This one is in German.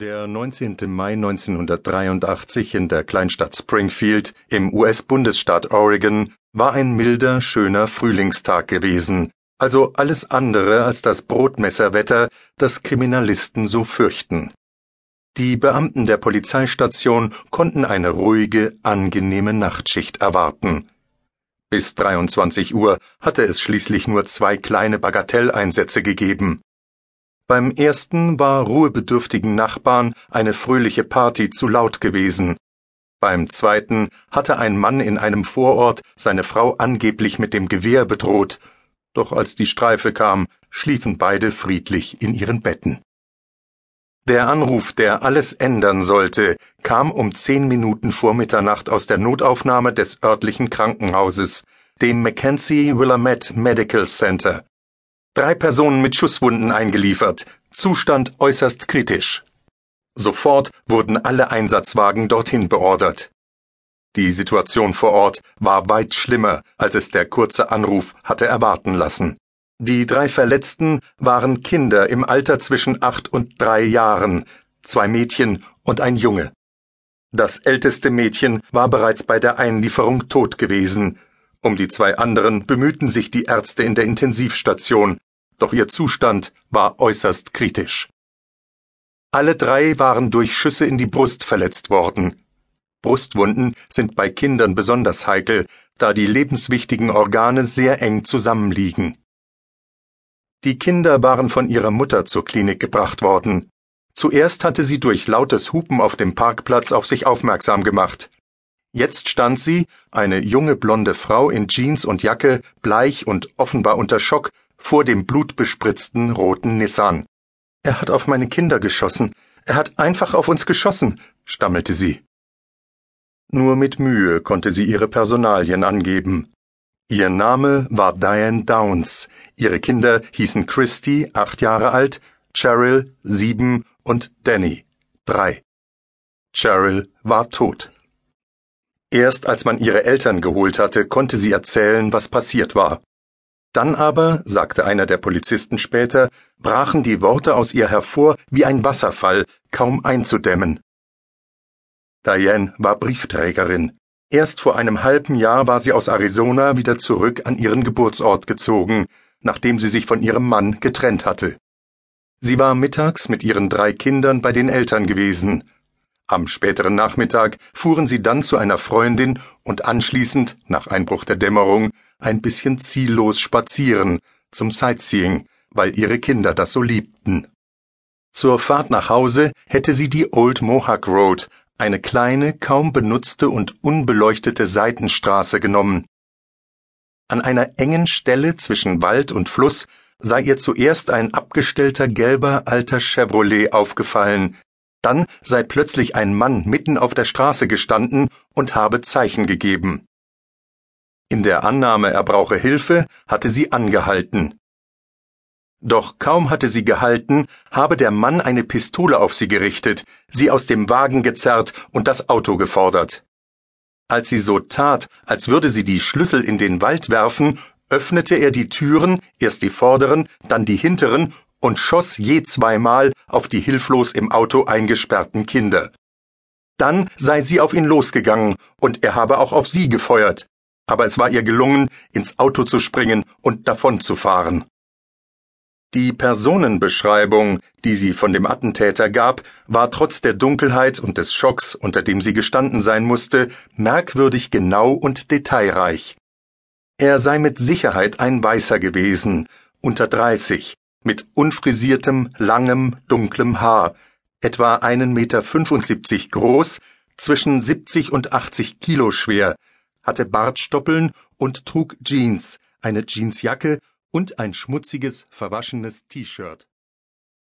Der 19. Mai 1983 in der Kleinstadt Springfield im US-Bundesstaat Oregon war ein milder, schöner Frühlingstag gewesen, also alles andere als das Brotmesserwetter, das Kriminalisten so fürchten. Die Beamten der Polizeistation konnten eine ruhige, angenehme Nachtschicht erwarten. Bis 23 Uhr hatte es schließlich nur zwei kleine Bagatelleinsätze gegeben. Beim ersten war ruhebedürftigen Nachbarn eine fröhliche Party zu laut gewesen. Beim zweiten hatte ein Mann in einem Vorort seine Frau angeblich mit dem Gewehr bedroht, doch als die Streife kam, schliefen beide friedlich in ihren Betten. Der Anruf, der alles ändern sollte, kam um zehn Minuten vor Mitternacht aus der Notaufnahme des örtlichen Krankenhauses, dem Mackenzie Willamette Medical Center. Drei Personen mit Schusswunden eingeliefert. Zustand äußerst kritisch. Sofort wurden alle Einsatzwagen dorthin beordert. Die Situation vor Ort war weit schlimmer, als es der kurze Anruf hatte erwarten lassen. Die drei Verletzten waren Kinder im Alter zwischen acht und drei Jahren, zwei Mädchen und ein Junge. Das älteste Mädchen war bereits bei der Einlieferung tot gewesen. Um die zwei anderen bemühten sich die Ärzte in der Intensivstation, doch ihr Zustand war äußerst kritisch. Alle drei waren durch Schüsse in die Brust verletzt worden. Brustwunden sind bei Kindern besonders heikel, da die lebenswichtigen Organe sehr eng zusammenliegen. Die Kinder waren von ihrer Mutter zur Klinik gebracht worden. Zuerst hatte sie durch lautes Hupen auf dem Parkplatz auf sich aufmerksam gemacht. Jetzt stand sie, eine junge blonde Frau in Jeans und Jacke, bleich und offenbar unter Schock, vor dem blutbespritzten roten Nissan. Er hat auf meine Kinder geschossen. Er hat einfach auf uns geschossen, stammelte sie. Nur mit Mühe konnte sie ihre Personalien angeben. Ihr Name war Diane Downs. Ihre Kinder hießen Christy, acht Jahre alt, Cheryl, sieben und Danny, drei. Cheryl war tot. Erst als man ihre Eltern geholt hatte, konnte sie erzählen, was passiert war. Dann aber, sagte einer der Polizisten später, brachen die Worte aus ihr hervor wie ein Wasserfall, kaum einzudämmen. Diane war Briefträgerin. Erst vor einem halben Jahr war sie aus Arizona wieder zurück an ihren Geburtsort gezogen, nachdem sie sich von ihrem Mann getrennt hatte. Sie war mittags mit ihren drei Kindern bei den Eltern gewesen. Am späteren Nachmittag fuhren sie dann zu einer Freundin und anschließend, nach Einbruch der Dämmerung, ein bisschen ziellos spazieren, zum Sightseeing, weil ihre Kinder das so liebten. Zur Fahrt nach Hause hätte sie die Old Mohawk Road, eine kleine, kaum benutzte und unbeleuchtete Seitenstraße genommen. An einer engen Stelle zwischen Wald und Fluss sei ihr zuerst ein abgestellter gelber alter Chevrolet aufgefallen, dann sei plötzlich ein Mann mitten auf der Straße gestanden und habe Zeichen gegeben. In der Annahme, er brauche Hilfe, hatte sie angehalten. Doch kaum hatte sie gehalten, habe der Mann eine Pistole auf sie gerichtet, sie aus dem Wagen gezerrt und das Auto gefordert. Als sie so tat, als würde sie die Schlüssel in den Wald werfen, öffnete er die Türen, erst die vorderen, dann die hinteren und schoss je zweimal auf die hilflos im Auto eingesperrten Kinder. Dann sei sie auf ihn losgegangen, und er habe auch auf sie gefeuert, aber es war ihr gelungen, ins Auto zu springen und davonzufahren. Die Personenbeschreibung, die sie von dem Attentäter gab, war trotz der Dunkelheit und des Schocks, unter dem sie gestanden sein musste, merkwürdig genau und detailreich. Er sei mit Sicherheit ein Weißer gewesen, unter dreißig, mit unfrisiertem, langem, dunklem Haar, etwa einen Meter groß, zwischen siebzig und achtzig Kilo schwer, hatte Bartstoppeln und trug Jeans, eine Jeansjacke und ein schmutziges, verwaschenes T-Shirt.